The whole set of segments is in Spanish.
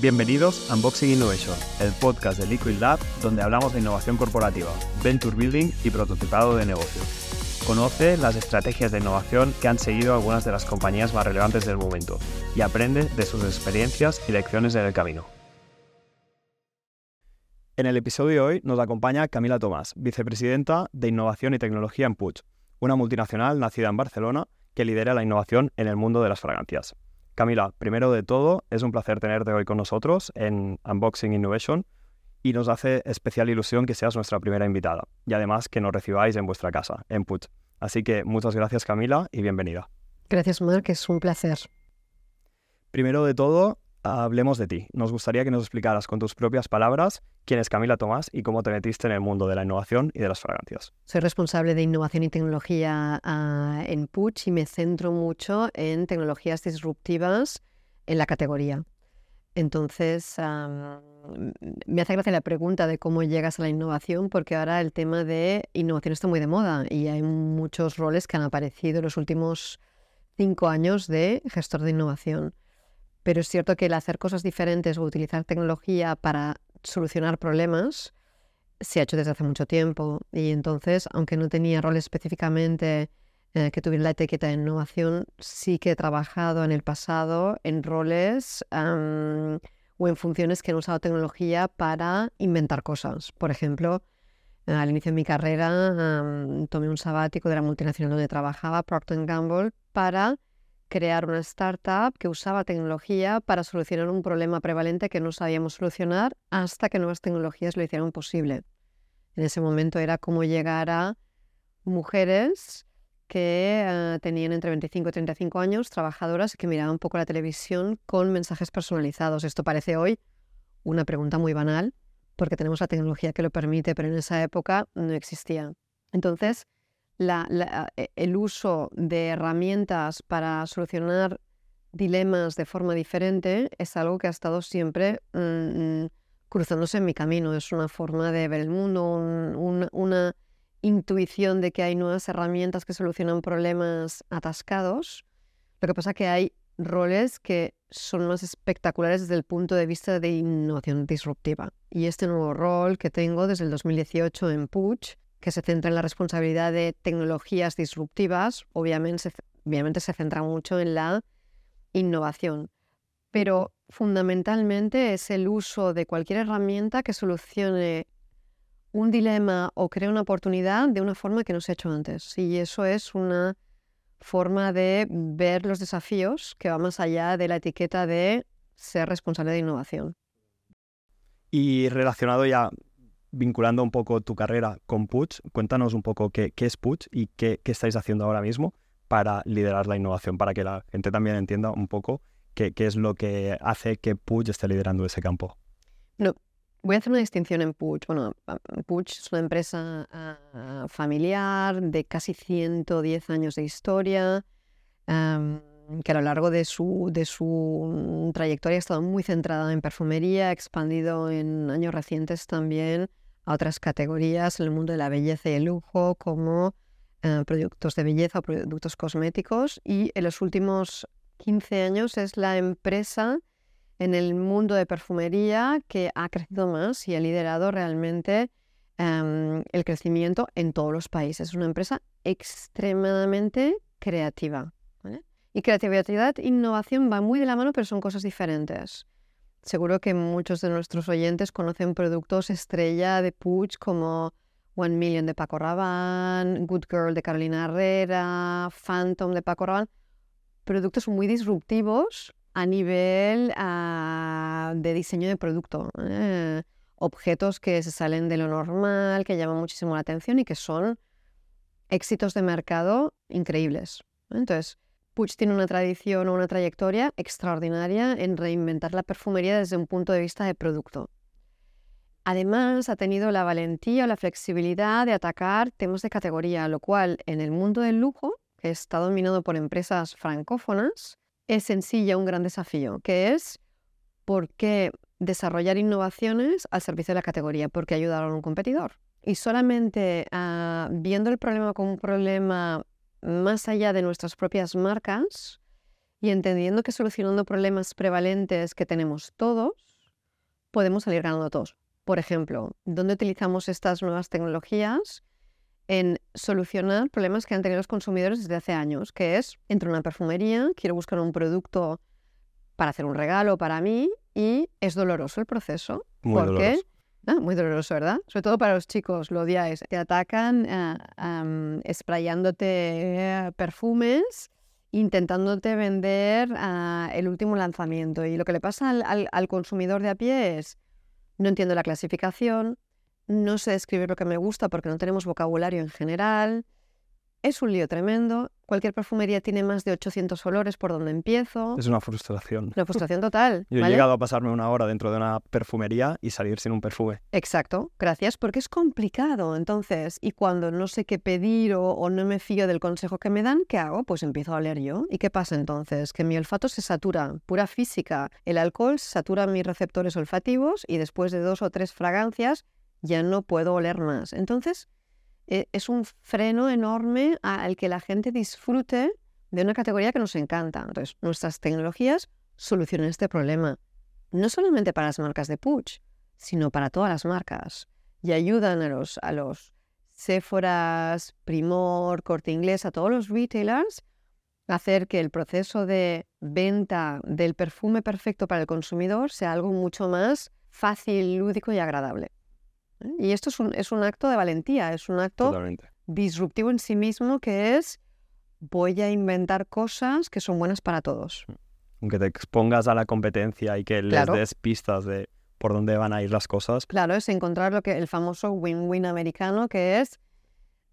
Bienvenidos a Unboxing Innovation, el podcast de Liquid Lab donde hablamos de innovación corporativa, venture building y prototipado de negocios. Conoce las estrategias de innovación que han seguido algunas de las compañías más relevantes del momento y aprende de sus experiencias y lecciones en el camino. En el episodio de hoy nos acompaña Camila Tomás, vicepresidenta de Innovación y Tecnología en Puig, una multinacional nacida en Barcelona que lidera la innovación en el mundo de las fragancias. Camila, primero de todo, es un placer tenerte hoy con nosotros en Unboxing Innovation y nos hace especial ilusión que seas nuestra primera invitada y además que nos recibáis en vuestra casa, en Put. Así que muchas gracias Camila y bienvenida. Gracias Mark, es un placer. Primero de todo, hablemos de ti. Nos gustaría que nos explicaras con tus propias palabras quién es Camila Tomás y cómo te metiste en el mundo de la innovación y de las fragancias. Soy responsable de innovación y tecnología uh, en Puch y me centro mucho en tecnologías disruptivas en la categoría. Entonces, me hace gracia la pregunta de cómo llegas a la innovación, porque ahora el tema de innovación está muy de moda y hay muchos roles que han aparecido en los últimos cinco años de gestor de innovación. Pero es cierto que el hacer cosas diferentes o utilizar tecnología para solucionar problemas se ha hecho desde hace mucho tiempo. Y entonces, aunque no tenía rol específicamente eh, que tuviera la etiqueta de innovación, sí que he trabajado en el pasado en roles o en funciones que han usado tecnología para inventar cosas. Por ejemplo, al inicio de mi carrera tomé un sabático de la multinacional donde trabajaba, Procter Gamble, para crear una startup que usaba tecnología para solucionar un problema prevalente que no sabíamos solucionar hasta que nuevas tecnologías lo hicieron posible. En ese momento era cómo llegar a mujeres que eh, tenían entre 25 y 35 años, trabajadoras que miraban un poco la televisión con mensajes personalizados. Esto parece hoy una pregunta muy banal porque tenemos la tecnología que lo permite, pero en esa época no existía. Entonces, e, el uso de herramientas para solucionar dilemas de forma diferente es algo que ha estado siempre mm, cruzándose en mi camino. Es una forma de ver el mundo, una intuición de que hay nuevas herramientas que solucionan problemas atascados. Lo que pasa es que hay roles que son más espectaculares desde el punto de vista de innovación disruptiva. Y este nuevo rol que tengo desde el 2018 en Puch que se centra en la responsabilidad de tecnologías disruptivas, obviamente se, centra mucho en la innovación, pero fundamentalmente es el uso de cualquier herramienta que solucione un dilema o cree una oportunidad de una forma que no se ha hecho antes. Y eso es una forma de ver los desafíos que va más allá de la etiqueta de ser responsable de innovación. Y relacionado ya vinculando un poco tu carrera con Puch, cuéntanos un poco qué, es Puch y qué, estáis haciendo ahora mismo para liderar la innovación, para que la gente también entienda un poco qué, es lo que hace que Puch esté liderando ese campo. No, voy a hacer una distinción en Puch. Bueno, Puch es una empresa ah, familiar de casi 110 años de historia. que a lo largo de su trayectoria ha estado muy centrada en perfumería, ha expandido en años recientes también otras categorías en el mundo de la belleza y el lujo, como eh, productos de belleza o productos cosméticos. Y en los últimos 15 años es la empresa en el mundo de perfumería que ha crecido más y ha liderado realmente em, el crecimiento en todos los países. Es una empresa extremadamente creativa. Y creatividad e innovación van muy de la mano, pero son cosas diferentes. Seguro que muchos de nuestros oyentes conocen productos estrella de Puig como One Million de Paco Rabanne, Good Girl de Carolina Herrera, Phantom de Paco Rabanne. Productos muy disruptivos a nivel ah, de diseño de producto. ¿eh? Objetos que se salen de lo normal, que llaman muchísimo la atención y que son éxitos de mercado increíbles. Entonces, Puig tiene una tradición o una trayectoria extraordinaria en reinventar la perfumería desde un punto de vista de producto. Además, ha tenido la valentía o la flexibilidad de atacar temas de categoría, lo cual en el mundo del lujo, que está dominado por empresas francófonas, es en sí ya un gran desafío, que es por qué desarrollar innovaciones al servicio de la categoría, porque ayudar a un competidor. Y solamente ah, viendo el problema como un problema más allá de nuestras propias marcas y entendiendo que solucionando problemas prevalentes que tenemos todos, podemos salir ganando todos. Por ejemplo, ¿dónde utilizamos estas nuevas tecnologías? En solucionar problemas que han tenido los consumidores desde hace años, que es, entro en una perfumería, quiero buscar un producto para hacer un regalo para mí y es doloroso el proceso. Muy porque doloroso. Ah, muy doloroso, ¿verdad? Sobre todo para los chicos, lo odiáis. Te atacan ah, am, sprayándote eh, perfumes, intentándote vender ah, el último lanzamiento. Y lo que le pasa al, al- al consumidor de a pie es, no entiendo la clasificación, no sé describir lo que me gusta porque no tenemos vocabulario en general. Es un lío tremendo. Cualquier perfumería tiene más de 800 olores por donde empiezo. Es una frustración. Una frustración total. Yo he ¿vale? llegado a pasarme una hora dentro de una perfumería y salir sin un perfume. Exacto, gracias, porque es complicado. Entonces, y cuando no sé qué pedir o, o no me fío del consejo que me dan, ¿qué hago? Pues empiezo a oler yo. ¿Y qué pasa entonces? Que mi olfato se satura, pura física. El alcohol satura mis receptores olfativos y después de dos o tres fragancias ya no puedo oler más. Entonces, es un freno enorme al que la gente disfrute de una categoría que nos encanta. Entonces, nuestras tecnologías solucionan este problema. No solamente para las marcas de Puig, sino para todas las marcas. Y ayudan a los, a Primor, Corte Inglés, a todos los retailers a hacer que el proceso de venta del perfume perfecto para el consumidor sea algo mucho más fácil, lúdico y agradable. ¿Eh? Y esto es un, es un acto de valentía, es un acto Totalmente. disruptivo en sí mismo que es voy a inventar cosas que son buenas para todos. Aunque te expongas a la competencia y que les des pistas de por dónde van a ir las cosas. Claro, es encontrar lo que el famoso win-win americano, que es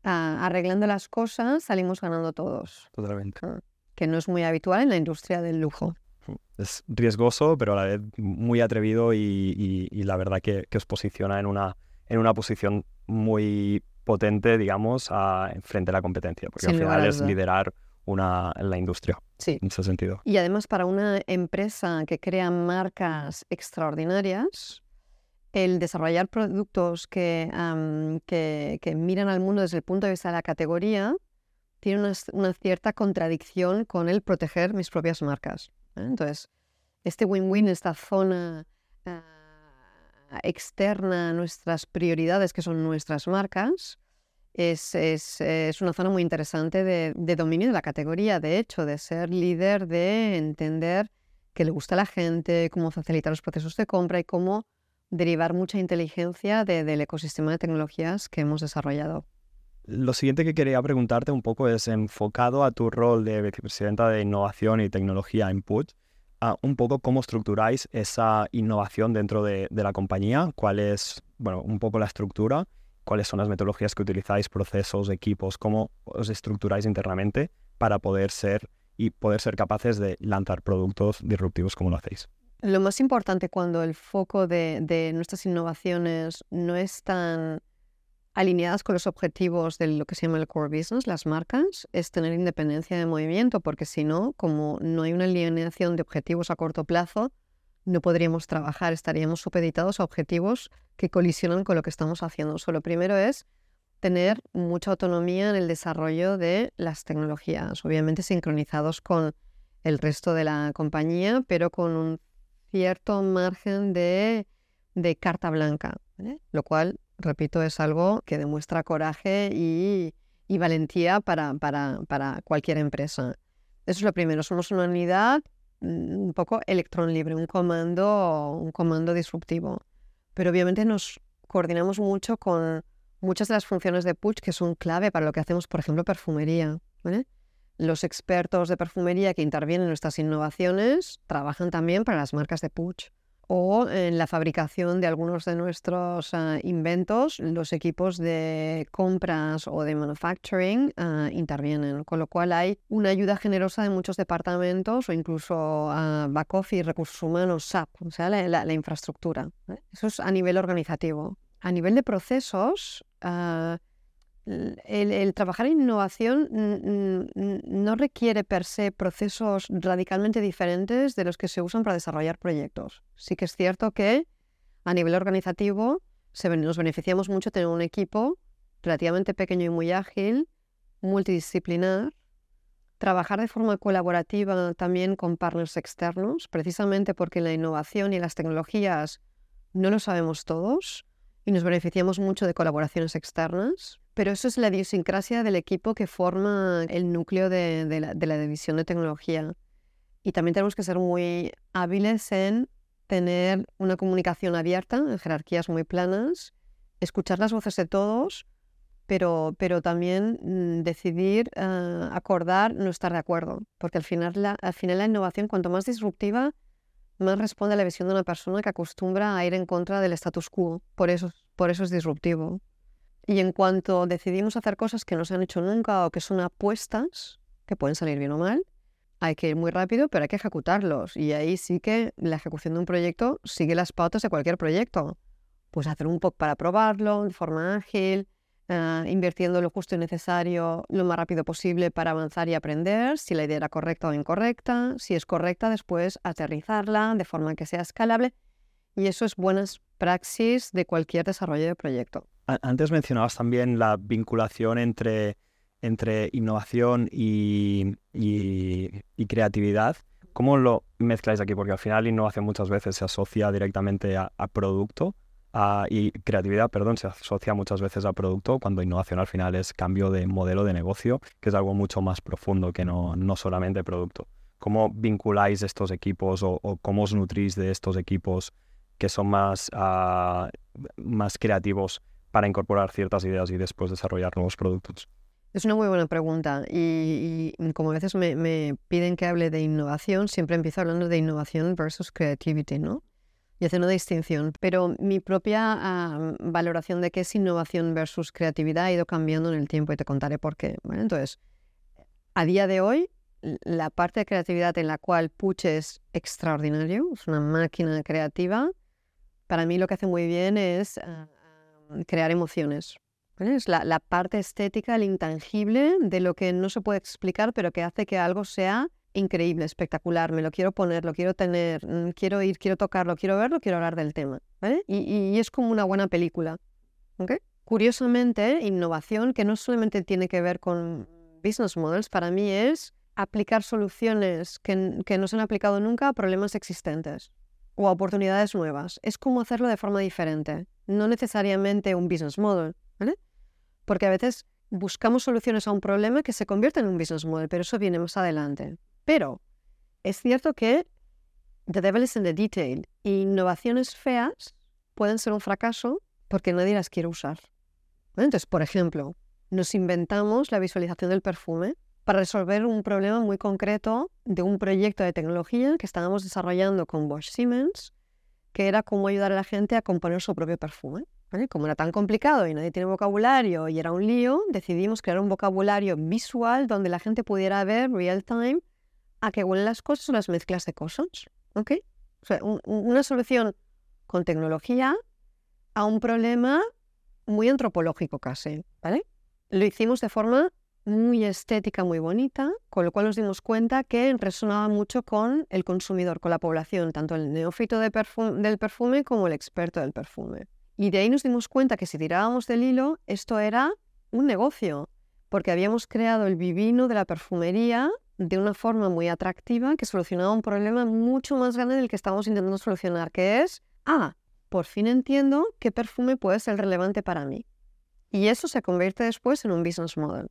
ah, arreglando las cosas salimos ganando todos, Totalmente. que no es muy habitual en la industria del lujo. Es riesgoso, pero a la vez muy atrevido y, y- y la verdad que, que os posiciona en una, en una posición muy potente, digamos, a, frente a la competencia, porque Sin al final es liderar una, la industria Sí. en ese sentido. Y además para una empresa que crea marcas extraordinarias, el desarrollar productos que, que, que miran al mundo desde el punto de vista de la categoría tiene una cierta contradicción con el proteger mis propias marcas. ¿eh? Entonces, este win-win, esta zona ah, externa a nuestras prioridades, que son nuestras marcas, es, es- es una zona muy interesante de, de dominio de la categoría, de hecho, de ser líder, de entender qué le gusta a la gente, cómo facilitar los procesos de compra y cómo derivar mucha inteligencia de- del ecosistema de tecnologías que hemos desarrollado. Lo siguiente que quería preguntarte un poco es enfocado a tu rol de vicepresidenta de innovación y tecnología en Un poco cómo estructuráis esa innovación dentro de, de la compañía, cuál es, bueno, un poco la estructura, cuáles son las metodologías que utilizáis, procesos, equipos, cómo os estructuráis internamente para poder ser y poder ser capaces de lanzar productos disruptivos como lo hacéis. Lo más importante cuando el foco de, de nuestras innovaciones no están alineadas con los objetivos de lo que se llama el core business, las marcas, es tener independencia de movimiento, porque si no, como no hay una alineación de objetivos a corto plazo, no podríamos trabajar, estaríamos supeditados a objetivos que colisionan con lo que estamos haciendo. So, lo primero es tener mucha autonomía en el desarrollo de las tecnologías, obviamente sincronizados con el resto de la compañía, pero con un cierto margen de, de carta blanca, lo cual, repito, es algo que demuestra coraje y, valentía para, cualquier empresa. Eso es lo primero, somos una unidad mm, un poco electrón libre, un comando, un comando disruptivo. Pero obviamente nos coordinamos mucho con muchas de las funciones de Puig que son clave para lo que hacemos, por ejemplo, perfumería. Los expertos de perfumería que intervienen en nuestras innovaciones trabajan también para las marcas de Puig. O en la fabricación de algunos de nuestros ah, inventos, los equipos de compras o de manufacturing ah, intervienen. Con lo cual hay una ayuda generosa de muchos departamentos o incluso ah, back office, recursos humanos, SAP, o sea, la, la- infraestructura. ¿eh? Eso es a nivel organizativo. A nivel de procesos, el, el trabajar en innovación no requiere per se procesos radicalmente diferentes de los que se usan para desarrollar proyectos. Sí que es cierto que a nivel organizativo nos beneficiamos mucho tener un equipo relativamente pequeño y muy ágil, multidisciplinar, trabajar de forma colaborativa también con partners externos, precisamente porque la innovación y las tecnologías no lo sabemos todos y nos beneficiamos mucho de colaboraciones externas, pero eso es la idiosincrasia del equipo que forma el núcleo de la división de tecnología. Y también tenemos que ser muy hábiles en tener una comunicación abierta, en jerarquías muy planas, escuchar las voces de todos, pero, pero también mm, decidir, ah, acordar, no estar de acuerdo. Porque al final, la, al final la innovación, cuanto más disruptiva, más responde a la visión de una persona que acostumbra a ir en contra del status quo. Por eso, por eso es disruptivo. Y en cuanto decidimos hacer cosas que no se han hecho nunca o que son apuestas, que pueden salir bien o mal, hay que ir muy rápido, pero hay que ejecutarlos. Y ahí sí que la ejecución de un proyecto sigue las pautas de cualquier proyecto. Pues hacer un poco para probarlo de forma ágil, uh, invirtiendo lo justo y necesario lo más rápido posible para avanzar y aprender si la idea era correcta o incorrecta. Si es correcta, después aterrizarla de forma que sea escalable. Y eso es buenas praxis de cualquier desarrollo de proyecto. Antes mencionabas también la vinculación entre entre innovación y, creatividad. ¿Cómo lo mezcláis aquí? Porque al final innovación muchas veces se asocia directamente a, producto y creatividad, perdón, se asocia muchas veces a producto cuando innovación al final es cambio de modelo de negocio, que es algo mucho más profundo que no, solamente producto. ¿Cómo vinculáis estos equipos o, cómo os nutrís de estos equipos que son ah, más creativos para incorporar ciertas ideas y después desarrollar nuevos productos? Es una muy buena pregunta y, como a veces me, piden que hable de innovación, siempre empiezo hablando de innovación versus creativity, ¿no? Y haciendo una distinción. Pero mi propia ah, valoración de qué es innovación versus creatividad ha ido cambiando en el tiempo y te contaré por qué. Entonces, a día de hoy, la parte de creatividad en la cual Puch es extraordinario, es una máquina creativa, para mí lo que hace muy bien es ah, crear emociones. Es la, parte estética, el intangible de lo que no se puede explicar, pero que hace que algo sea increíble, espectacular. Me lo quiero poner, lo quiero tener, mm, quiero ir, quiero tocarlo, quiero verlo, quiero hablar del tema. Y, es como una buena película. Curiosamente, innovación, que no solamente tiene que ver con business models, para mí es aplicar soluciones que, no se han aplicado nunca a problemas existentes o a oportunidades nuevas. Es como hacerlo de forma diferente, no necesariamente un business model. Porque a veces buscamos soluciones a un problema que se convierte en un business model, pero eso viene más adelante. Pero es cierto que the devil is in the detail. Innovaciones feas pueden ser un fracaso porque nadie las quiere usar. Entonces, por ejemplo, nos inventamos la visualización del perfume para resolver un problema muy concreto de un proyecto de tecnología que estábamos desarrollando con Bosch Siemens, que era cómo ayudar a la gente a componer su propio perfume. Como era tan complicado y nadie tiene vocabulario y era un lío, decidimos crear un vocabulario visual donde la gente pudiera ver real time a qué huelen las cosas o las mezclas de cosas. ¿Ok? O sea, una solución con tecnología a un problema muy antropológico casi, ¿vale? Lo hicimos de forma muy estética, muy bonita, con lo cual nos dimos cuenta que resonaba mucho con el consumidor, con la población, tanto el neófito del perfume como el experto del perfume. Y de ahí nos dimos cuenta que si tirábamos del hilo, esto era un negocio, porque habíamos creado el vivino de la perfumería de una forma muy atractiva que solucionaba un problema mucho más grande del que estábamos intentando solucionar, que es, ah, por fin entiendo qué perfume puede ser relevante para mí. Y eso se convierte después en un business model.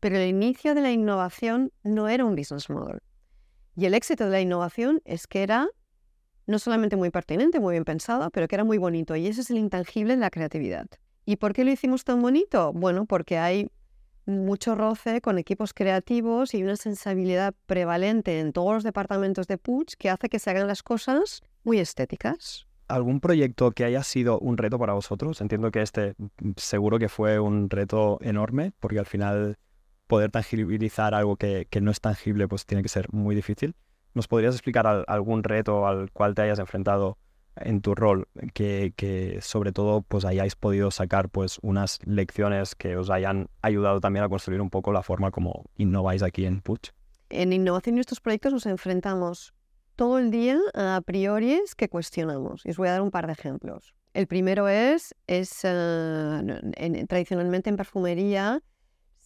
Pero el inicio de la innovación no era un business model. Y el éxito de la innovación es que era no solamente muy pertinente, muy bien pensado, pero que era muy bonito. Y ese es el intangible de la creatividad. ¿Y por qué lo hicimos tan bonito? Bueno, porque hay mucho roce con equipos creativos y una sensibilidad prevalente en todos los departamentos de Puig que hace que se hagan las cosas muy estéticas. ¿Algún proyecto que haya sido un reto para vosotros? Entiendo que este mm, seguro que fue un reto enorme, porque al final poder tangibilizar algo que, que no es tangible pues tiene que ser muy difícil. ¿Nos podrías explicar algún reto al cual te hayas enfrentado en tu rol que, sobre todo pues hayáis podido sacar pues unas lecciones que os hayan ayudado también a construir un poco la forma como innováis aquí en Puch? En innovación y estos proyectos nos enfrentamos todo el día a priori que cuestionamos. Y os voy a dar un par de ejemplos. El primero es, es eh, tradicionalmente en perfumería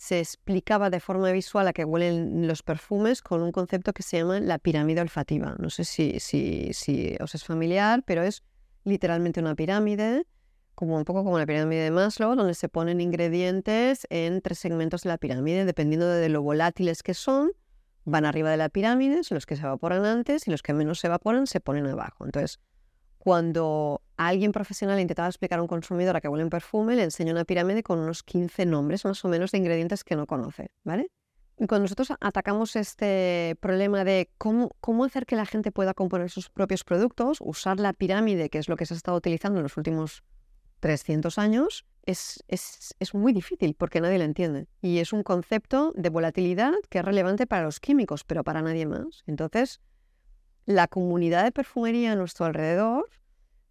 se explicaba de forma visual a qué huelen los perfumes con un concepto que se llama la pirámide olfativa. No sé si, si, si os es familiar, pero es literalmente una pirámide, como un poco como la pirámide de Maslow, donde se ponen ingredientes en tres segmentos de la pirámide, dependiendo de lo volátiles que son, van arriba de la pirámide, son los que se evaporan antes y los que menos se evaporan se ponen abajo. Entonces, cuando alguien profesional intentaba explicar a un consumidor a qué huele un perfume, le enseña una pirámide con unos 15 nombres más o menos de ingredientes que no conoce, ¿vale? Y cuando nosotros atacamos este problema de cómo, cómo hacer que la gente pueda componer sus propios productos, usar la pirámide, que es lo que se ha estado utilizando en los últimos 300 años, es, es, es, muy difícil porque nadie lo entiende. Y es un concepto de volatilidad que es relevante para los químicos, pero para nadie más. Entonces, la comunidad de perfumería a nuestro alrededor,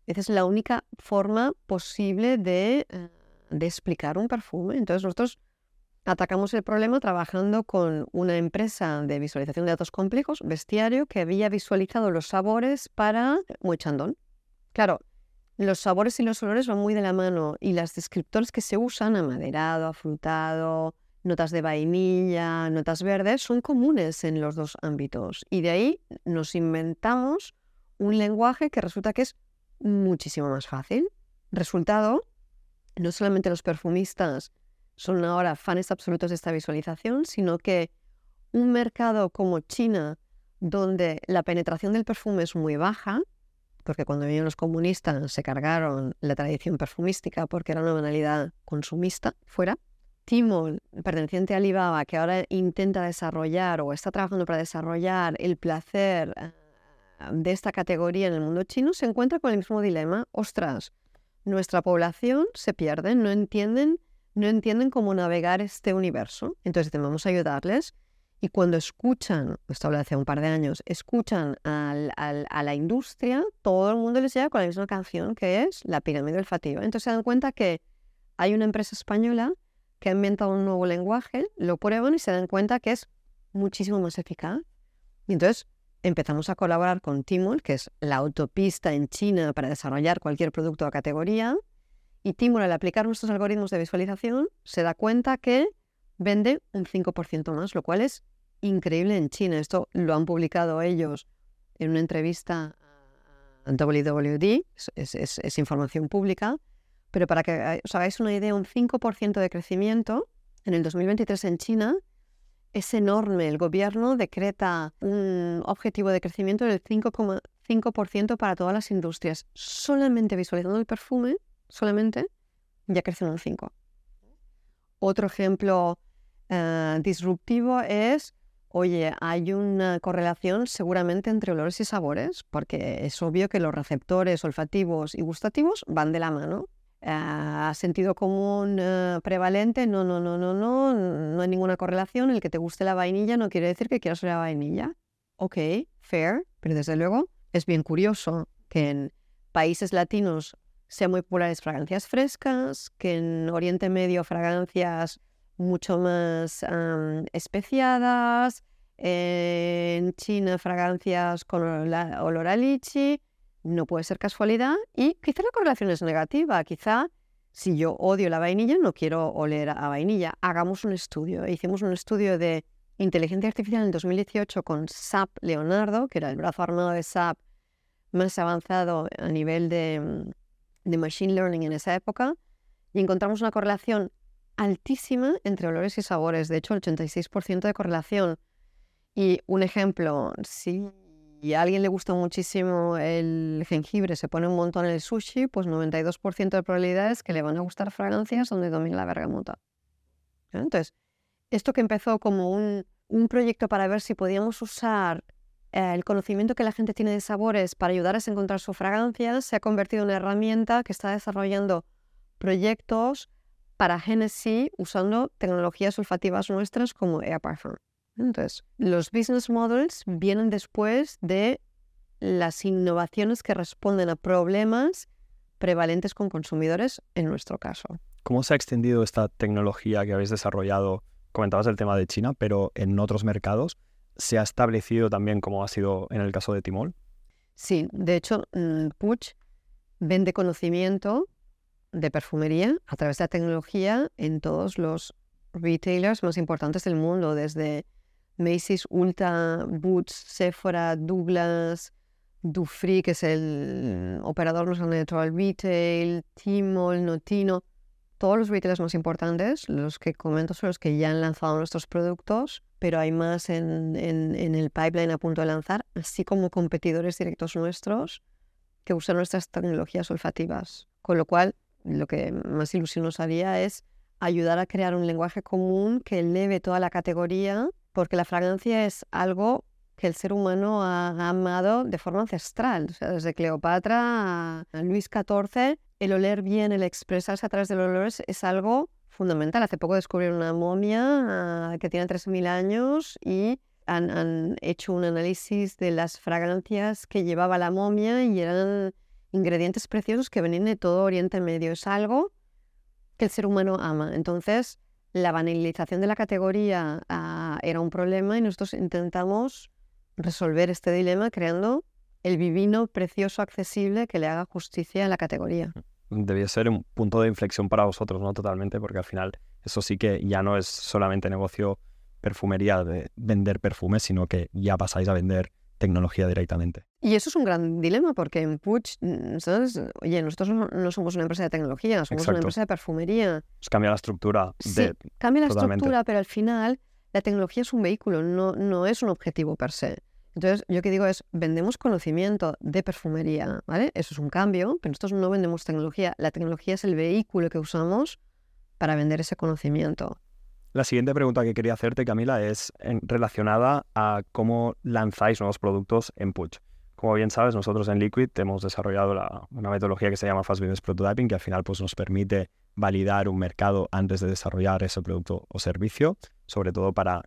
esa es la única forma posible de, eh, de explicar un perfume. Entonces, nosotros atacamos el problema trabajando con una empresa de visualización de datos complejos, Bestiario, que había visualizado los sabores para Chandon. Claro, los sabores y los olores van muy de la mano y las descriptores que se usan, amaderado, afrutado, notas de vainilla, notas verdes, son comunes en los dos ámbitos. Y de ahí nos inventamos un lenguaje que resulta que es muchísimo más fácil. Resultado, no solamente los perfumistas son ahora fans absolutos de esta visualización, sino que un mercado como China, donde la penetración del perfume es muy baja, porque cuando vinieron los comunistas se cargaron la tradición perfumística porque era una banalidad consumista fuera. Tmall, perteneciente a Alibaba, que ahora intenta desarrollar o está trabajando para desarrollar el placer eh, de esta categoría en el mundo chino, se encuentra con el mismo dilema. Ostras, nuestra población se pierde, no entienden, no entienden cómo navegar este universo. Entonces debemos ayudarles y cuando escuchan, esto habla hace un par de años, escuchan a la industria, todo el mundo les llega con la misma canción que es la pirámide olfativa. Entonces se dan cuenta que hay una empresa española que ha inventado un nuevo lenguaje, lo prueban y se dan cuenta que es muchísimo más eficaz. Y entonces empezamos a colaborar con Timor, que es la autopista en China para desarrollar cualquier producto de categoría. Y Timor, al aplicar nuestros algoritmos de visualización, se da cuenta que vende un 5% más, lo cual es increíble en China. Esto lo han publicado ellos en una entrevista a WWD, es, información pública, pero para que os hagáis una idea, un 5% de crecimiento en el 2023 en China es enorme. El gobierno decreta un objetivo de crecimiento del 5,5% para todas las industrias. Solamente visualizando el perfume, solamente, ya crece un 5%. Otro ejemplo eh, disruptivo es, oye, hay una correlación seguramente entre olores y sabores, porque es obvio que los receptores olfativos y gustativos van de la mano. Uh, sentido común eh, prevalente, no, no, no, no, no, no hay ninguna correlación. El que te guste la vainilla no quiere decir que quieras la vainilla. Ok, fair, pero desde luego es bien curioso que en países latinos sean muy populares fragancias frescas, que en Oriente Medio fragancias mucho más especiadas, en China fragancias con olor a lichi, no puede ser casualidad y quizá la correlación es negativa, quizá si yo odio la vainilla no quiero oler a vainilla. Hagamos un estudio. Hicimos un estudio de inteligencia artificial en 2018 con SAP Leonardo, que era el brazo armado de SAP más avanzado a nivel de, de machine learning en esa época, y encontramos una correlación altísima entre olores y sabores, de hecho el 86% de correlación. Y un ejemplo, si a alguien le gusta muchísimo el jengibre, se pone un montón en el sushi, pues 92% de probabilidades que le van a gustar fragancias donde domina la bergamota. Entonces, esto que empezó como un, proyecto para ver si podíamos usar eh, el conocimiento que la gente tiene de sabores para ayudarles a encontrar su fragancia, se ha convertido en una herramienta que está desarrollando proyectos para Genesis usando tecnologías olfativas nuestras como Air. Entonces, los business models vienen después de las innovaciones que responden a problemas prevalentes con consumidores en nuestro caso. ¿Cómo se ha extendido esta tecnología que habéis desarrollado? Comentabas el tema de China, pero en otros mercados, ¿se ha establecido también como ha sido en el caso de Timol? Sí, de hecho, mm, Puch vende conocimiento de perfumería a través de la tecnología en todos los retailers más importantes del mundo, desde Macy's, Ulta, Boots, Sephora, Douglas, Dufry, que es el operador grande de todo el retail, Tmall, Notino, todos los retailers más importantes, los que comento son los que ya han lanzado nuestros productos, pero hay más en, en, el pipeline a punto de lanzar, así como competidores directos nuestros que usan nuestras tecnologías olfativas. Con lo cual, lo que más ilusión nos haría es ayudar a crear un lenguaje común que eleve toda la categoría, porque la fragancia es algo que el ser humano ha amado de forma ancestral. Desde Cleopatra a Luis XIV, el oler bien, el expresarse a través de los olores es algo fundamental. Hace poco descubrieron una momia ah, que tiene 3.000 años y han, han, hecho un análisis de las fragancias que llevaba la momia y eran ingredientes preciosos que venían de todo Oriente Medio. Es algo que el ser humano ama. Entonces, la banalización de la categoría ah, era un problema y nosotros intentamos resolver este dilema creando el vivino precioso, accesible, que le haga justicia a la categoría. Debía ser un punto de inflexión para vosotros, ¿no? Totalmente, porque al final eso sí que ya no es solamente negocio perfumería de vender perfumes, sino que ya pasáis a vender tecnología directamente. Y eso es un gran dilema porque en Puch, nosotros, oye, nosotros no somos una empresa de tecnología, somos una empresa de perfumería. Pues cambia la estructura. Sí, cambia la estructura, pero al final la tecnología es un vehículo, no, no es un objetivo per se. Entonces, yo que digo es, vendemos conocimiento de perfumería, ¿vale? Eso es un cambio, pero nosotros no vendemos tecnología. La tecnología es el vehículo que usamos para vender ese conocimiento. La siguiente pregunta que quería hacerte, Camila, es relacionada a cómo lanzáis nuevos productos en Puch. Como bien sabes, nosotros en Liquid hemos desarrollado una metodología que se llama Fast Business Prototyping, que al final pues, nos permite validar un mercado antes de desarrollar ese producto o servicio, sobre todo para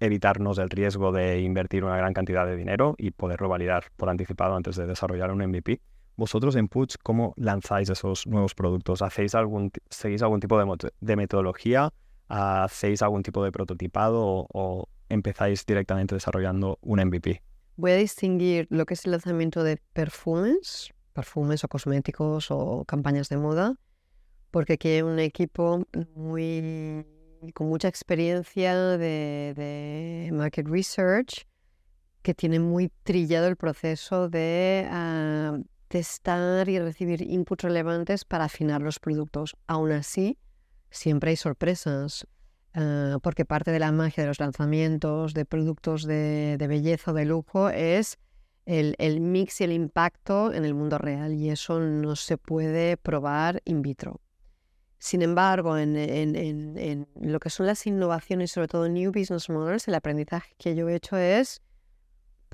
evitarnos el riesgo de invertir una gran cantidad de dinero y poderlo validar por anticipado antes de desarrollar un MVP. Vosotros en Puch, ¿cómo lanzáis esos nuevos productos? ¿Hacéis algún, ¿Seguís algún tipo de, metodología? ¿Hacéis algún tipo de prototipado o, empezáis directamente desarrollando un MVP? Voy a distinguir lo que es el lanzamiento de perfumes, perfumes o cosméticos o campañas de moda, porque aquí hay un equipo muy con mucha experiencia de, market research que tiene muy trillado el proceso de ah, testar y recibir inputs relevantes para afinar los productos. Aún así, siempre hay sorpresas, ah, porque parte de la magia de los lanzamientos de productos de, belleza o de lujo es el, el, mix y el impacto en el mundo real y eso no se puede probar in vitro. Sin embargo, en, lo que son las innovaciones, sobre todo New Business Models, el aprendizaje que yo he hecho es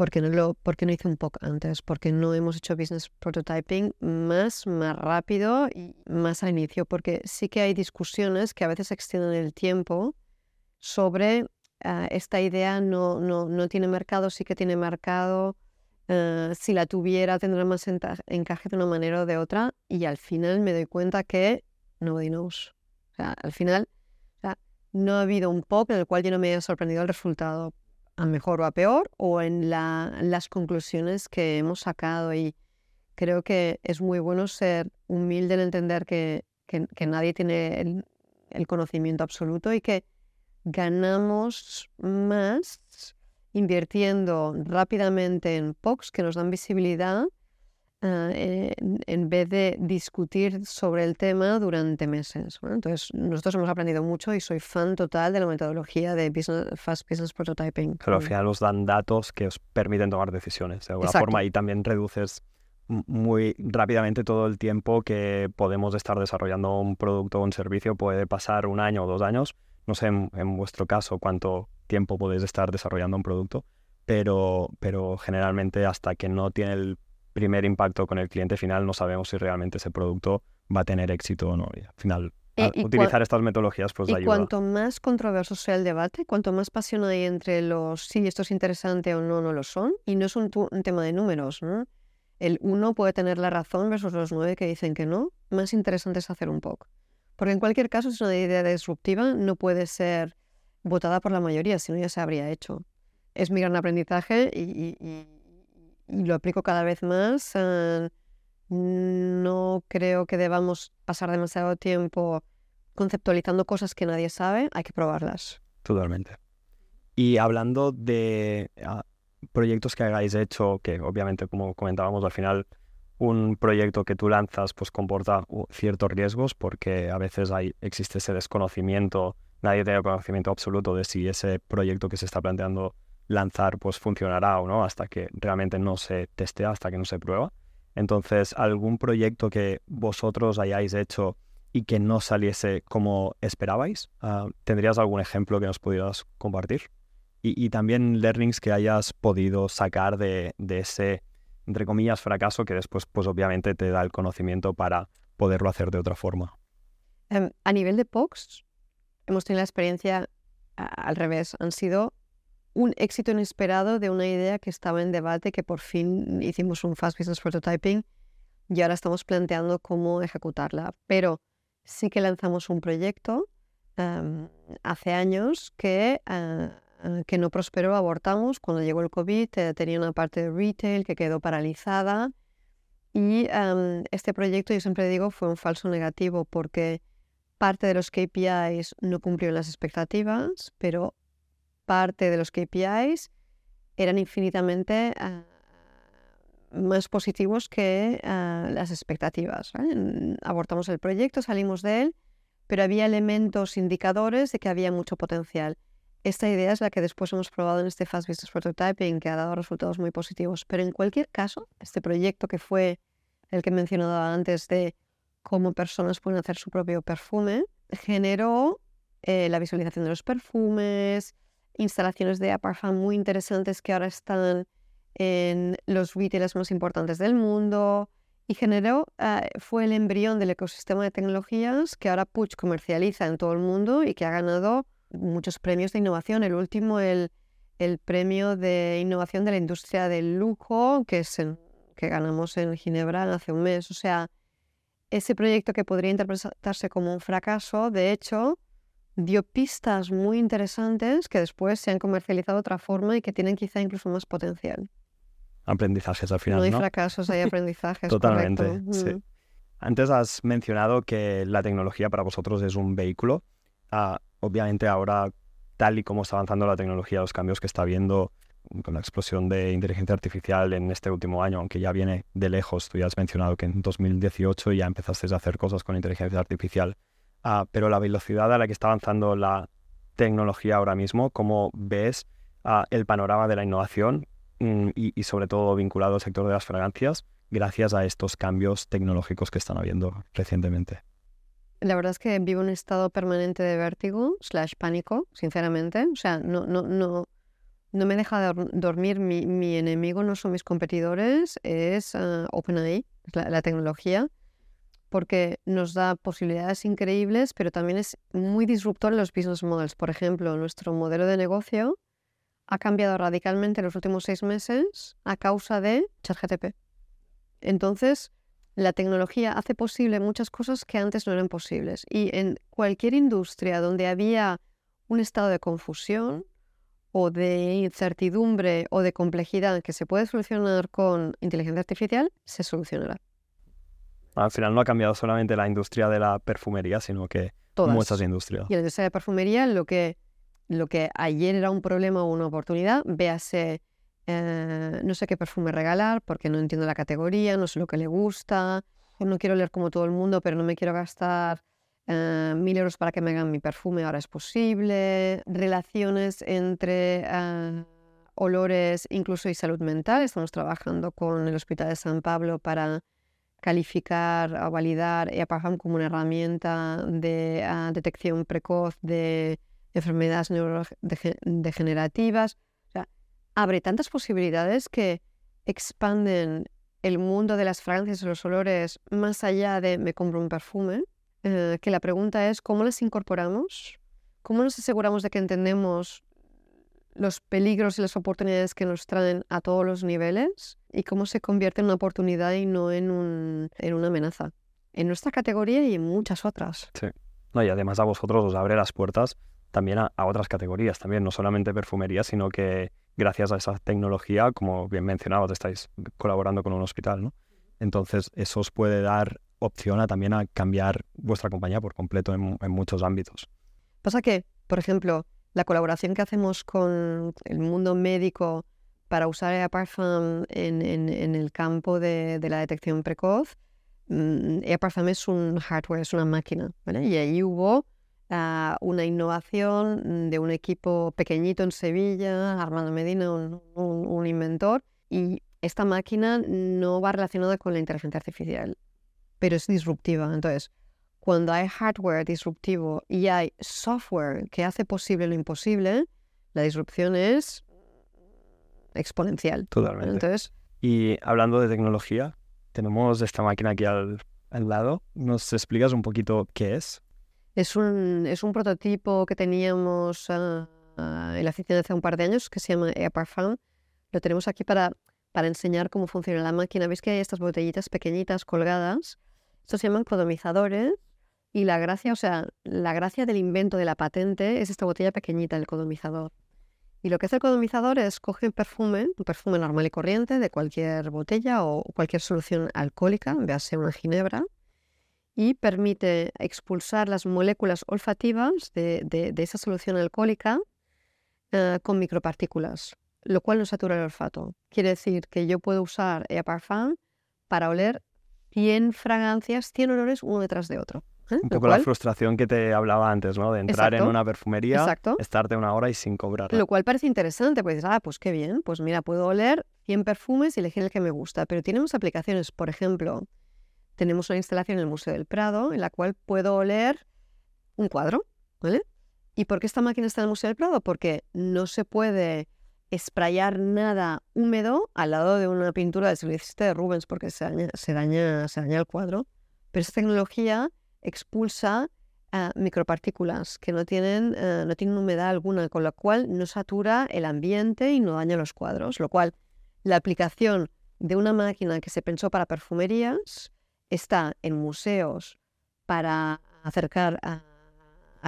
¿por qué no, lo, no hice un poco antes? Porque no hemos hecho Business Prototyping más, más rápido y más al inicio? Porque sí que hay discusiones que a veces extienden el tiempo sobre ah, esta idea no, no, no, tiene mercado, sí que tiene mercado, ah, si la tuviera tendrá más encaje de una manera o de otra y al final me doy cuenta que nobody knows. Al final, no ha habido un POC en el cual yo no me haya sorprendido el resultado, a mejor o a peor, o en las conclusiones que hemos sacado. Y creo que es muy bueno ser humilde en entender que, que, nadie tiene el, conocimiento absoluto y que ganamos más invirtiendo rápidamente en POCs que nos dan visibilidad Ah, eh, en vez de discutir sobre el tema durante meses. Entonces, nosotros hemos aprendido mucho y soy fan total de la metodología de Fast Business Prototyping. Pero al final os dan datos que os permiten tomar decisiones de alguna forma y también reduces muy rápidamente todo el tiempo que podemos estar desarrollando un producto o un servicio. Puede pasar un año o dos años. No sé en, en vuestro caso cuánto tiempo podéis estar desarrollando un producto, pero, pero generalmente hasta que no tiene el primer impacto con el cliente final, no sabemos si realmente ese producto va a tener éxito o no. Y al final, eh, utilizar estas metodologías pues y cuanto más controverso sea el debate, cuanto más pasión hay entre los sí, esto es interesante o no, no lo son, y no es un, tema de números, ¿no? El uno puede tener la razón versus los nueve que dicen que no, más interesante es hacer un poco. Porque en cualquier caso, es una idea disruptiva, no puede ser votada por la mayoría, si no ya se habría hecho. Es mi gran aprendizaje y y lo aplico cada vez más. Eh, no creo que debamos pasar demasiado tiempo conceptualizando cosas que nadie sabe, hay que probarlas. Totalmente. Y hablando de, ah, proyectos que hayáis hecho, que obviamente, como comentábamos, al final un proyecto que tú lanzas pues comporta ciertos riesgos porque a veces hay, existe ese desconocimiento, nadie tiene conocimiento absoluto de si ese proyecto que se está planteando lanzar pues funcionará o no hasta que realmente no se testea, hasta que no se prueba. Entonces, algún proyecto que vosotros hayáis hecho y que no saliese como esperabais, ah, ¿tendrías algún ejemplo que nos pudieras compartir? Y, también learnings que hayas podido sacar de, ese entre comillas, fracaso que después, pues obviamente te da el conocimiento para poderlo hacer de otra forma. Em, a nivel de POX, hemos tenido la experiencia al revés. Han sido un éxito inesperado de una idea que estaba en debate, que por fin hicimos un Fast Business Prototyping y ahora estamos planteando cómo ejecutarla. Pero sí que lanzamos un proyecto hace años que ah, eh, que no prosperó, abortamos. Cuando llegó el COVID eh, tenía una parte de retail que quedó paralizada. Y este proyecto, yo siempre digo, fue un falso negativo porque parte de los KPIs no cumplieron las expectativas, pero parte de los KPIs eran infinitamente eh, más positivos que las expectativas. Abortamos el proyecto, salimos de él, pero había elementos indicadores de que había mucho potencial. Esta idea es la que después hemos probado en este Fast Business Prototyping, que ha dado resultados muy positivos. Pero en cualquier caso, este proyecto que fue el que he mencionado antes de cómo personas pueden hacer su propio perfume, generó eh, la visualización de los perfumes, instalaciones de Aparfam muy interesantes que ahora están en los retailers más importantes del mundo y generó, eh, fue el embrión del ecosistema de tecnologías que ahora Puch comercializa en todo el mundo y que ha ganado muchos premios de innovación. El último, el, el premio de innovación de la industria del lujo, que, es que ganamos en Ginebra hace un mes. O sea, ese proyecto que podría interpretarse como un fracaso, de hecho, dio pistas muy interesantes que después se han comercializado de otra forma y que tienen quizá incluso más potencial. Aprendizajes al final. No hay fracasos, hay aprendizajes. Totalmente. Sí. Antes has mencionado que la tecnología para vosotros es un vehículo. Ah, obviamente ahora, tal y como está avanzando la tecnología, los cambios que está habiendo con la explosión de inteligencia artificial en este último año, aunque ya viene de lejos, tú ya has mencionado que en 2018 ya empezaste a hacer cosas con inteligencia artificial, ah, pero la velocidad a la que está avanzando la tecnología ahora mismo, ¿cómo ves ah, el panorama de la innovación mm, y, sobre todo vinculado al sector de las fragancias gracias a estos cambios tecnológicos que están habiendo recientemente? La verdad es que vivo un estado permanente de vértigo slash pánico, sinceramente. O sea, no, no, no, no me deja dormir. Mi, enemigo no son mis competidores, es uh, OpenAI, la, tecnología, porque nos da posibilidades increíbles, pero también es muy disruptor en los business models. Por ejemplo, nuestro modelo de negocio ha cambiado radicalmente en los últimos seis meses a causa de ChatGTP. Entonces, la tecnología hace posible muchas cosas que antes no eran posibles. Y en cualquier industria donde había un estado de confusión o de incertidumbre o de complejidad que se puede solucionar con inteligencia artificial, se solucionará. Al final no ha cambiado solamente la industria de la perfumería, sino que muchas industrias. Y en la industria de perfumería, lo que, lo que ayer era un problema o una oportunidad, véase eh, no sé qué perfume regalar porque no entiendo la categoría, no sé lo que le gusta, no quiero leer como todo el mundo, pero no me quiero gastar eh, mil euros para que me hagan mi perfume, ahora es posible. Relaciones entre eh, olores incluso y salud mental. Estamos trabajando con el Hospital de San Pablo para calificar o validar EAPAHAM como una herramienta de detección precoz de enfermedades neurodegenerativas abre tantas posibilidades que expanden el mundo de las fragancias y los olores más allá de me compro un perfume, eh, que la pregunta es cómo las incorporamos, cómo nos aseguramos de que entendemos los peligros y las oportunidades que nos traen a todos los niveles y cómo se convierte en una oportunidad y no en, un, en una amenaza. En nuestra categoría y en muchas otras. Sí. No, y además a vosotros os abre las puertas también a, otras categorías, también, no solamente perfumería, sino que gracias a esa tecnología, como bien mencionabas, estáis colaborando con un hospital, ¿no? Entonces, eso os puede dar opción a también a cambiar vuestra compañía por completo en, muchos ámbitos. Pasa que, por ejemplo, la colaboración que hacemos con el mundo médico para usar AirParfum en, en, el campo de, la detección precoz, mm, AirParfum es un hardware, es una máquina. Y ahí hubo ah, una innovación de un equipo pequeñito en Sevilla, Armando Medina, un, un- un inventor, y esta máquina no va relacionada con la inteligencia artificial, pero es disruptiva. Entonces, cuando hay hardware disruptivo y hay software que hace posible lo imposible, la disrupción es exponencial. Totalmente. Entonces, Y hablando de tecnología, tenemos esta máquina aquí al, al lado. ¿Nos explicas un poquito qué es? es un, es un prototipo que teníamos ah, ah, en la oficina hace un par de años que se llama Parfum. Lo tenemos aquí para, para enseñar cómo funciona la máquina. Veis que hay estas botellitas pequeñitas colgadas. Estos se llaman codomizadores. Y la gracia, o sea, la gracia del invento de la patente es esta botella pequeñita, el codomizador. Y lo que hace el codomizador es coge un perfume, un perfume normal y corriente de cualquier botella o cualquier solución alcohólica, véase una ginebra, y permite expulsar las moléculas olfativas de, esa solución alcohólica eh, con micropartículas, lo cual no satura el olfato. Quiere decir que yo puedo usar Air Parfum para oler 100 fragancias, 100 olores uno detrás de otro. ¿Eh? Un poco la frustración que te hablaba antes, ¿no? De entrar en una perfumería, Exacto. estarte una hora y sin cobrarla. Lo cual parece interesante, pues ah, pues qué bien, pues mira, puedo oler 100 perfumes y elegir el que me gusta, pero tenemos aplicaciones, por ejemplo, tenemos una instalación en el Museo del Prado en la cual puedo oler un cuadro, ¿vale? ¿Y por qué esta máquina está en el Museo del Prado? Porque no se puede sprayar nada húmedo al lado de una pintura del siglo XVII de Rubens porque se daña, se daña, se daña el cuadro. Pero esta tecnología expulsa micropartículas que no tienen, eh, no tienen humedad alguna, con lo cual no satura el ambiente y no daña los cuadros. Lo cual, la aplicación de una máquina que se pensó para perfumerías está en museos para acercar a,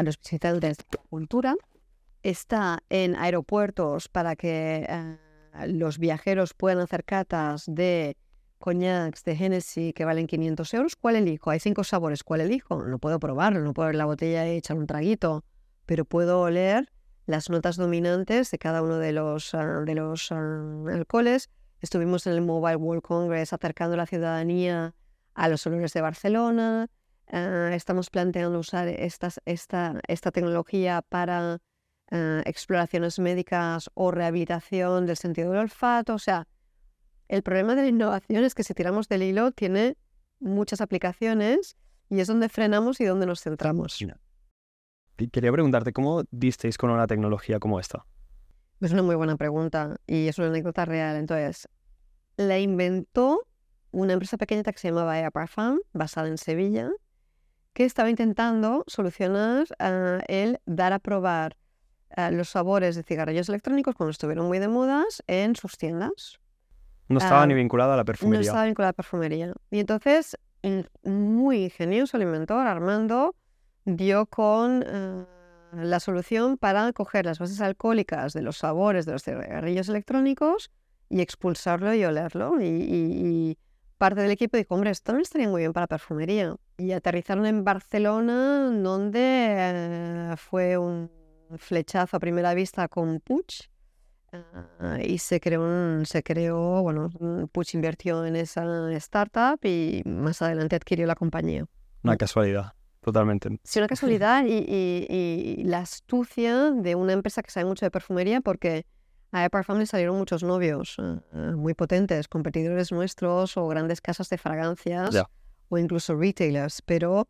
los visitantes la cultura, está en aeropuertos para que eh, los viajeros puedan hacer catas de coñacs de Hennessy que valen 500 euros. ¿Cuál elijo? Hay cinco sabores. ¿Cuál elijo? No puedo probarlo, no puedo ver la botella y echar un traguito, pero puedo oler las notas dominantes de cada uno de los, ah, de los ah, alcoholes. Estuvimos en el Mobile World Congress acercando la ciudadanía a los olores de Barcelona. Ah, estamos planteando usar estas, esta, esta tecnología para exploraciones médicas o rehabilitación del sentido del olfato. O sea, el problema de la innovación es que si tiramos del hilo tiene muchas aplicaciones y es donde frenamos y donde nos centramos. Y quería preguntarte, ¿cómo disteis con una tecnología como esta? Es una muy buena pregunta y es una anécdota real. Entonces, la inventó una empresa pequeñita que se llamaba Air Parfum, basada en Sevilla, que estaba intentando solucionar ah, el dar a probar ah, los sabores de cigarrillos electrónicos cuando estuvieron muy de modas en sus tiendas. No estaba Ah, ni vinculada a la No perfumería. estaba vinculada a la perfumería. Y entonces, muy ingenioso el inventor, Armando, dio con eh, la solución para coger las bases alcohólicas de los sabores de los cigarrillos electrónicos y expulsarlo y olerlo. Y, y- y parte del equipo dijo, hombre, esto no estaría muy bien para perfumería. Y aterrizaron en Barcelona, donde eh, fue un flechazo a primera vista con Puig. Ah, y se creó, un- se creó, bueno, Puig invirtió en esa startup y más adelante adquirió la compañía. Una casualidad, totalmente. Sí, una casualidad y, y- y la astucia de una empresa que sabe mucho de perfumería porque a Parfum le salieron muchos novios eh, muy potentes, competidores nuestros o grandes casas de fragancias Ya. o incluso retailers, pero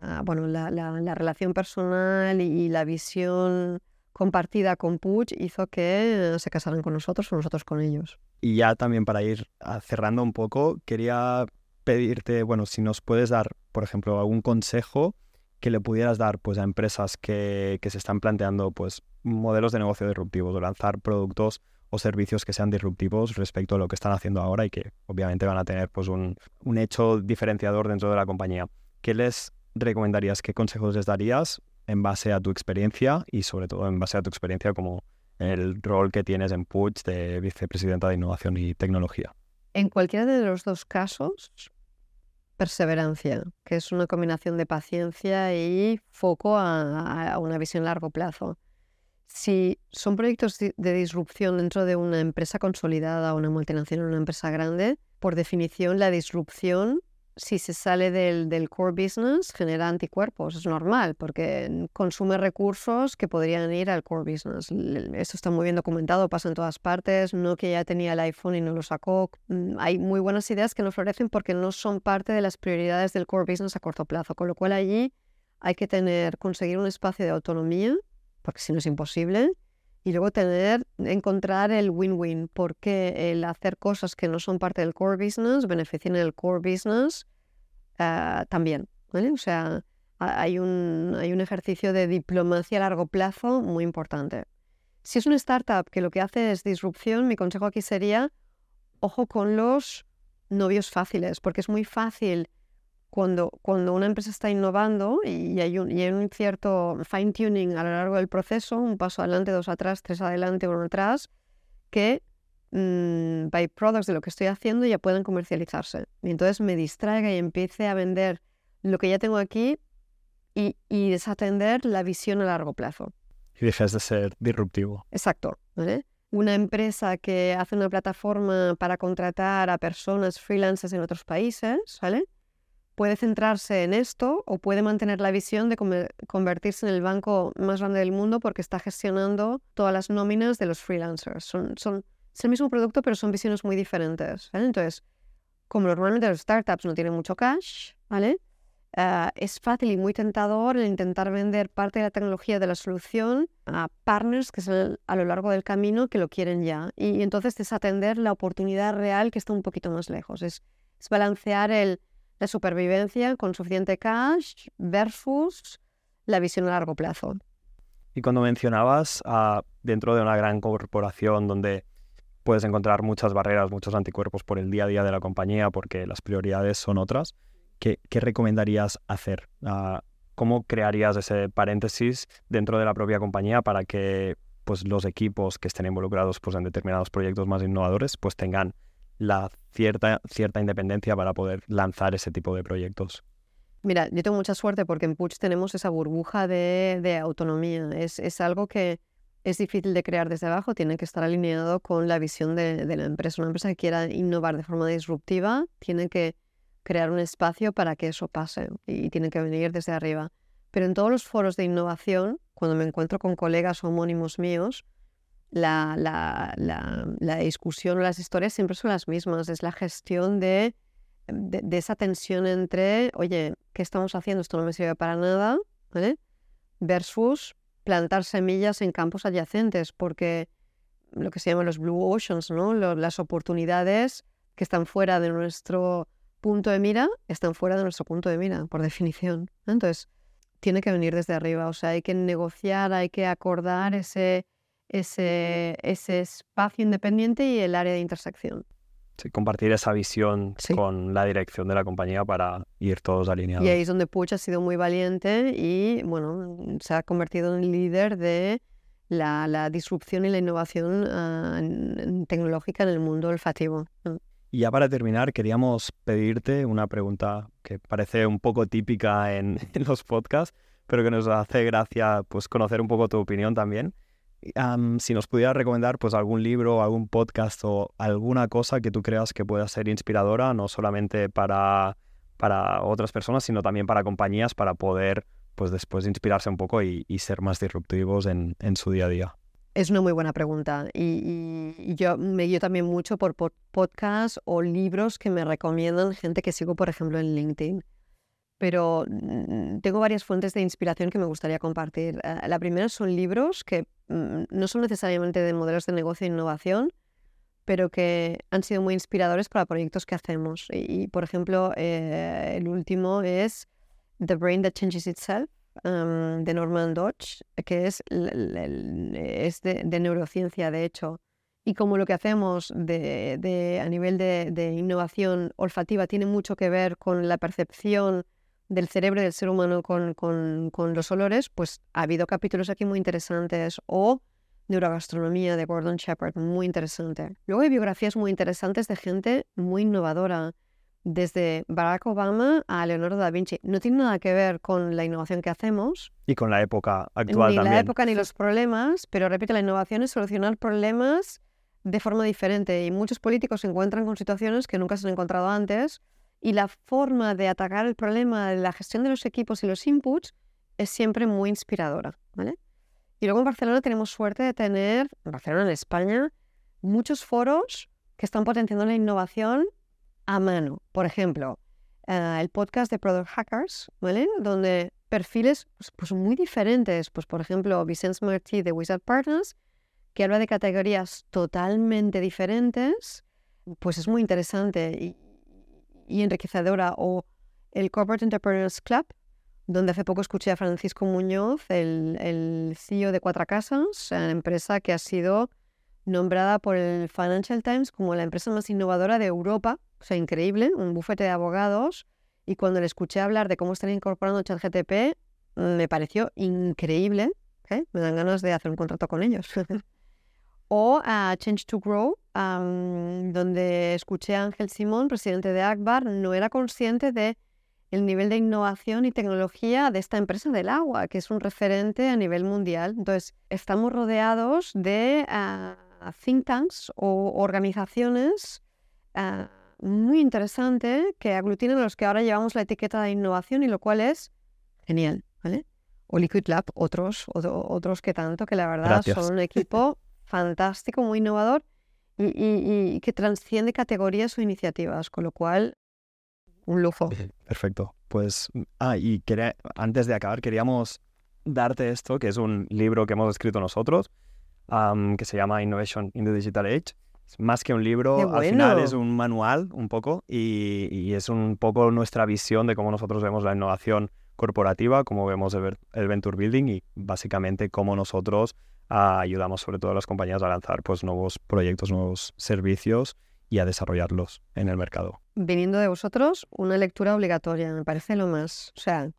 ah, bueno, la, la- la relación personal y, la visión compartida con Puig hizo que eh, se casaran con nosotros o nosotros con ellos. Y ya también para ir ah, cerrando un poco, quería pedirte, bueno, si nos puedes dar, por ejemplo, algún consejo que le pudieras dar pues, a empresas que, que se están planteando pues, modelos de negocio disruptivos o lanzar productos o servicios que sean disruptivos respecto a lo que están haciendo ahora y que obviamente van a tener pues, un, un hecho diferenciador dentro de la compañía. ¿Qué les recomendarías? ¿Qué consejos les darías en base a tu experiencia y sobre todo en base a tu experiencia como el rol que tienes en Puig de vicepresidenta de Innovación y Tecnología. En cualquiera de los dos casos, perseverancia, que es una combinación de paciencia y foco a, a una visión a largo plazo. Si son proyectos de disrupción dentro de una empresa consolidada, una multinacional, una empresa grande, por definición la disrupción si se sale del, core business, genera anticuerpos. Es normal, porque consume recursos que podrían ir al core business. Esto está muy bien documentado, pasa en todas partes. No que ya tenía el iPhone y no lo sacó. Mm, hay muy buenas ideas que no florecen porque no son parte de las prioridades del core business a corto plazo. Con lo cual allí hay que tener, conseguir un espacio de autonomía, porque si no es imposible, y luego tener, encontrar el win-win, porque el hacer cosas que no son parte del core business benefician el core business ah, también. O sea, hay un, hay un ejercicio de diplomacia a largo plazo muy importante. Si es una startup que lo que hace es disrupción, mi consejo aquí sería, ojo con los novios fáciles, porque es muy fácil cuando, cuando una empresa está innovando y hay, un, y un cierto fine-tuning a lo largo del proceso, un paso adelante, dos atrás, tres adelante, uno atrás, que mmm, products de lo que estoy haciendo ya pueden comercializarse. Y entonces me distraiga y empiece a vender lo que ya tengo aquí y, y desatender la visión a largo plazo. Y dejes de ser disruptivo. Exacto. Una empresa que hace una plataforma para contratar a personas freelancers en otros países, ¿vale? Puede centrarse en esto o puede mantener la visión de convertirse en el banco más grande del mundo porque está gestionando todas las nóminas de los freelancers. Son, es el mismo producto, pero son visiones muy diferentes. Entonces, como normalmente los startups no tienen mucho cash, ¿vale? Ah, es fácil y muy tentador el intentar vender parte de la tecnología de la solución a partners que son a lo largo del camino que lo quieren ya. Y, entonces desatender la oportunidad real que está un poquito más lejos. Es balancear el la supervivencia con suficiente cash versus la visión a largo plazo. Y cuando mencionabas ah, dentro de una gran corporación donde puedes encontrar muchas barreras, muchos anticuerpos por el día a día de la compañía porque las prioridades son otras, ¿qué, recomendarías hacer? Ah, ¿Cómo crearías ese paréntesis dentro de la propia compañía para que pues, los equipos que estén involucrados pues, en determinados proyectos más innovadores pues, tengan la cierta, cierta independencia para poder lanzar ese tipo de proyectos. Mira, yo tengo mucha suerte porque en Puch tenemos esa burbuja de, autonomía. Es, algo que es difícil de crear desde abajo, tiene que estar alineado con la visión de, de la empresa. Una empresa que quiera innovar de forma disruptiva tiene que crear un espacio para que eso pase y tiene que venir desde arriba. Pero en todos los foros de innovación, cuando me encuentro con colegas homónimos míos, la, la, la, discusión o las historias siempre son las mismas. Es la gestión de, de, esa tensión entre, oye, ¿qué estamos haciendo? Esto no me sirve para nada. Versus plantar semillas en campos adyacentes, porque lo que se llama los blue oceans, ¿no? las oportunidades que están fuera de nuestro punto de mira, están fuera de nuestro punto de mira, por definición. Entonces, tiene que venir desde arriba, o sea, hay que negociar, hay que acordar ese ese, ese espacio independiente y el área de intersección. Sí, compartir esa visión con la dirección de la compañía para ir todos alineados. Y ahí es donde Puch ha sido muy valiente y bueno, se ha convertido en líder de la, la disrupción y la innovación ah, tecnológica en el mundo olfativo. Y ya para terminar, queríamos pedirte una pregunta que parece un poco típica en, en los podcasts, pero que nos hace gracia pues, conocer un poco tu opinión también si nos pudieras recomendar pues algún libro, algún podcast o alguna cosa que tú creas que pueda ser inspiradora, no solamente para, para otras personas, sino también para compañías, para poder pues después inspirarse un poco y, ser más disruptivos en, en, su día a día. Es una muy buena pregunta y, yo me guío también mucho por podcasts o libros que me recomiendan gente que sigo, por ejemplo, en LinkedIn pero mm, tengo varias fuentes de inspiración que me gustaría compartir. Eh, la primera son libros que mm, no son necesariamente de modelos de negocio e innovación, pero que han sido muy inspiradores para proyectos que hacemos. Y, por ejemplo, eh, el último es The Brain That Changes Itself, em, de Norman Dodge, que es, es de, neurociencia, de hecho. Y como lo que hacemos de, a nivel de innovación olfativa tiene mucho que ver con la percepción del cerebro del ser humano con, con, los olores, pues ha habido capítulos aquí muy interesantes o neurogastronomía de Gordon Shepard, muy interesante. Luego hay biografías muy interesantes de gente muy innovadora. desde Barack Obama a Leonardo da Vinci. No tiene nada que ver con la innovación que hacemos. Y con la época actual ni también. la época ni los problemas, pero repito, la innovación es solucionar problemas de forma diferente y muchos políticos se encuentran con situaciones que nunca se han encontrado antes y la forma de atacar el problema de la gestión de los equipos y los inputs es siempre muy inspiradora, ¿vale? Y luego en Barcelona tenemos suerte de tener, en Barcelona, en España, muchos foros que están potenciando la innovación a mano. Por ejemplo, eh, el podcast de Product Hackers, ¿vale? Donde perfiles pues, pues muy diferentes, pues por ejemplo, Vicente Martí de Wizard Partners, que habla de categorías totalmente diferentes, pues es muy interesante y, y enriquecedora. O el Corporate Entrepreneurs Club, donde hace poco escuché a Francisco Muñoz, el, el CEO de Cuatro Casas, una empresa que ha sido nombrada por el Financial Times como la empresa más innovadora de Europa. O sea, increíble, un bufete de abogados. Y cuando le escuché hablar de cómo están incorporando ChatGTP, me pareció increíble. ¿eh? Me dan ganas de hacer un contrato con ellos. o a Change to Grow, um, donde escuché a Ángel Simón, presidente de Akbar, no era consciente de el nivel de innovación y tecnología de esta empresa del agua, que es un referente a nivel mundial. Entonces, estamos rodeados de uh, think tanks o organizaciones uh, muy interesantes que aglutinan los que ahora llevamos la etiqueta de innovación y lo cual es genial, ¿vale? O Liquid Lab, otros, otro, otros que tanto, que la verdad Gracias. son un equipo fantástico, muy innovador y, y, y que transciende categorías o iniciativas, con lo cual un lujo. Perfecto. Pues, ah, y quería, antes de acabar, queríamos darte esto, que es un libro que hemos escrito nosotros, um, que se llama Innovation in the Digital Age. Es más que un libro, al final es un manual un poco y, y es un poco nuestra visión de cómo nosotros vemos la innovación corporativa, cómo vemos el, el venture building y básicamente cómo nosotros ayudamos sobre todo a las compañías a lanzar pues nuevos proyectos, nuevos servicios y a desarrollarlos en el mercado. Viniendo de vosotros, una lectura obligatoria, me parece lo más. O sea,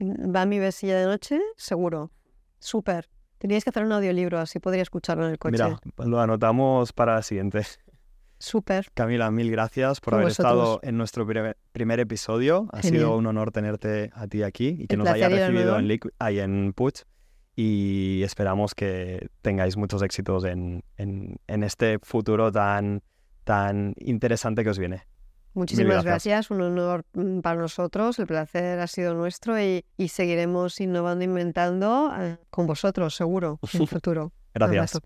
va a mi besilla de noche, seguro. Súper. Teníais que hacer un audiolibro, así podría escucharlo en el coche. Mira, lo anotamos para la siguiente. Súper. Camila, mil gracias por haber vosotros. estado en nuestro primer, primer episodio. Ha Genial. sido un honor tenerte a ti aquí y que El nos hayas recibido en, ahí en Puig. Y esperamos que tengáis muchos éxitos en, en- en este futuro tan, tan interesante que os viene. Muchísimas gracias. gracias. un honor mm, para nosotros, el placer ha sido nuestro y, y seguiremos innovando, inventando eh, con vosotros, seguro, en el futuro. Gracias.